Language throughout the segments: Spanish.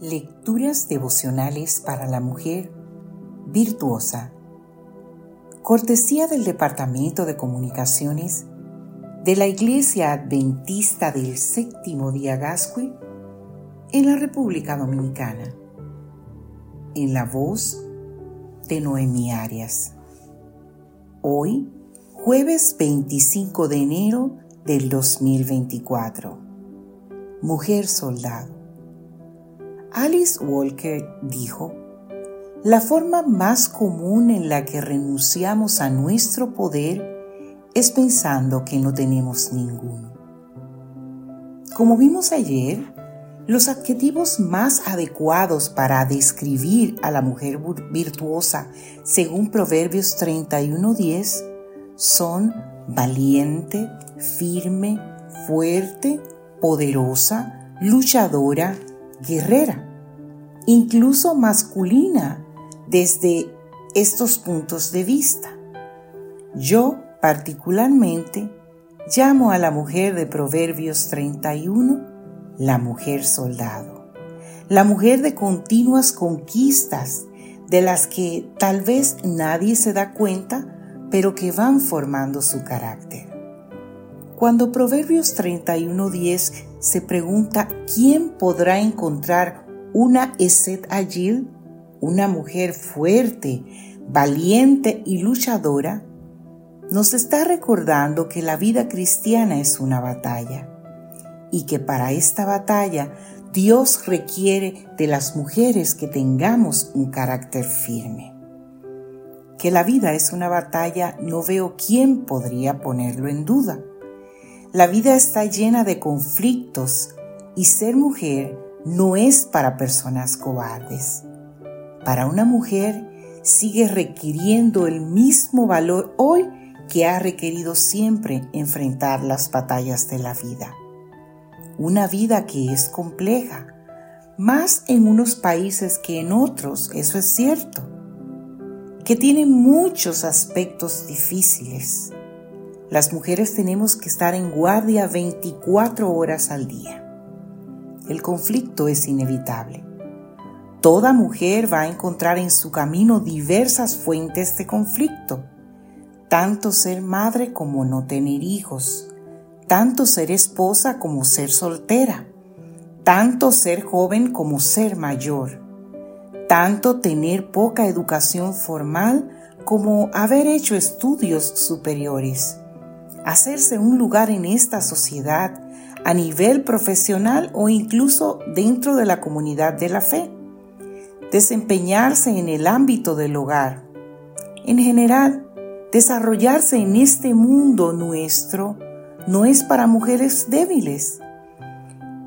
Lecturas devocionales para la mujer virtuosa. Cortesía del Departamento de Comunicaciones de la Iglesia Adventista del Séptimo Día Gascue en la República Dominicana. En la voz de Noemi Arias. Hoy, jueves 25 de enero del 2024. Mujer Soldado. Alice Walker dijo, la forma más común en la que renunciamos a nuestro poder es pensando que no tenemos ninguno. Como vimos ayer, los adjetivos más adecuados para describir a la mujer virtuosa según Proverbios 31.10 son valiente, firme, fuerte, poderosa, luchadora, guerrera, incluso masculina desde estos puntos de vista. Yo particularmente llamo a la mujer de Proverbios 31 la mujer soldado, la mujer de continuas conquistas, de las que tal vez nadie se da cuenta, pero que van formando su carácter. Cuando Proverbios 31.10 se pregunta quién podrá encontrar una Eset Agil, una mujer fuerte, valiente y luchadora, nos está recordando que la vida cristiana es una batalla y que para esta batalla Dios requiere de las mujeres que tengamos un carácter firme. Que la vida es una batalla no veo quién podría ponerlo en duda. La vida está llena de conflictos y ser mujer no es para personas cobardes. Para una mujer sigue requiriendo el mismo valor hoy que ha requerido siempre enfrentar las batallas de la vida. Una vida que es compleja, más en unos países que en otros, eso es cierto, que tiene muchos aspectos difíciles las mujeres tenemos que estar en guardia 24 horas al día. El conflicto es inevitable. Toda mujer va a encontrar en su camino diversas fuentes de conflicto, tanto ser madre como no tener hijos, tanto ser esposa como ser soltera, tanto ser joven como ser mayor, tanto tener poca educación formal como haber hecho estudios superiores hacerse un lugar en esta sociedad a nivel profesional o incluso dentro de la comunidad de la fe, desempeñarse en el ámbito del hogar, en general, desarrollarse en este mundo nuestro no es para mujeres débiles.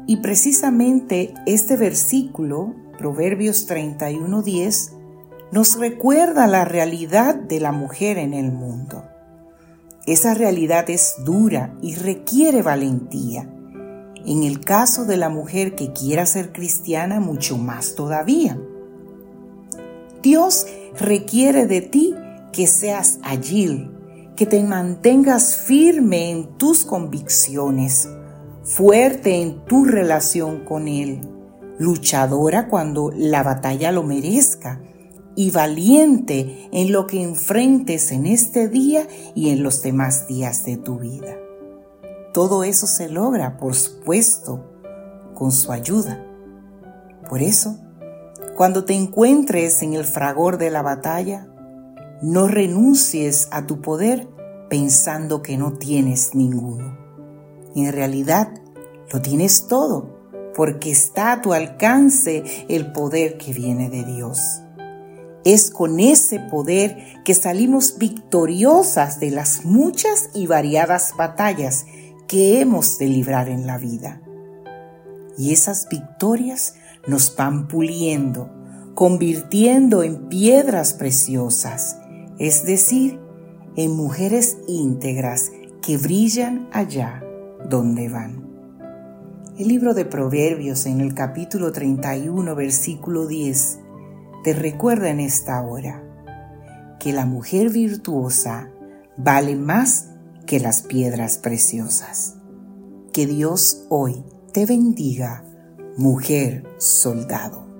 Y precisamente este versículo, Proverbios 31:10, nos recuerda la realidad de la mujer en el mundo. Esa realidad es dura y requiere valentía. En el caso de la mujer que quiera ser cristiana, mucho más todavía. Dios requiere de ti que seas agil, que te mantengas firme en tus convicciones, fuerte en tu relación con Él, luchadora cuando la batalla lo merezca y valiente en lo que enfrentes en este día y en los demás días de tu vida. Todo eso se logra, por supuesto, con su ayuda. Por eso, cuando te encuentres en el fragor de la batalla, no renuncies a tu poder pensando que no tienes ninguno. En realidad, lo tienes todo, porque está a tu alcance el poder que viene de Dios. Es con ese poder que salimos victoriosas de las muchas y variadas batallas que hemos de librar en la vida. Y esas victorias nos van puliendo, convirtiendo en piedras preciosas, es decir, en mujeres íntegras que brillan allá donde van. El libro de Proverbios en el capítulo 31, versículo 10 te recuerda en esta hora que la mujer virtuosa vale más que las piedras preciosas. Que Dios hoy te bendiga mujer soldado.